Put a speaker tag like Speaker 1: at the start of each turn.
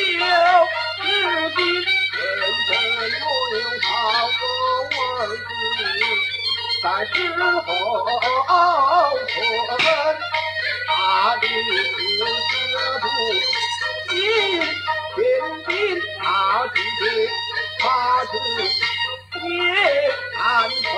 Speaker 1: 旧日的先生拥有好个儿子，在之后村，他的子不因天兵他弟的，他是也难成，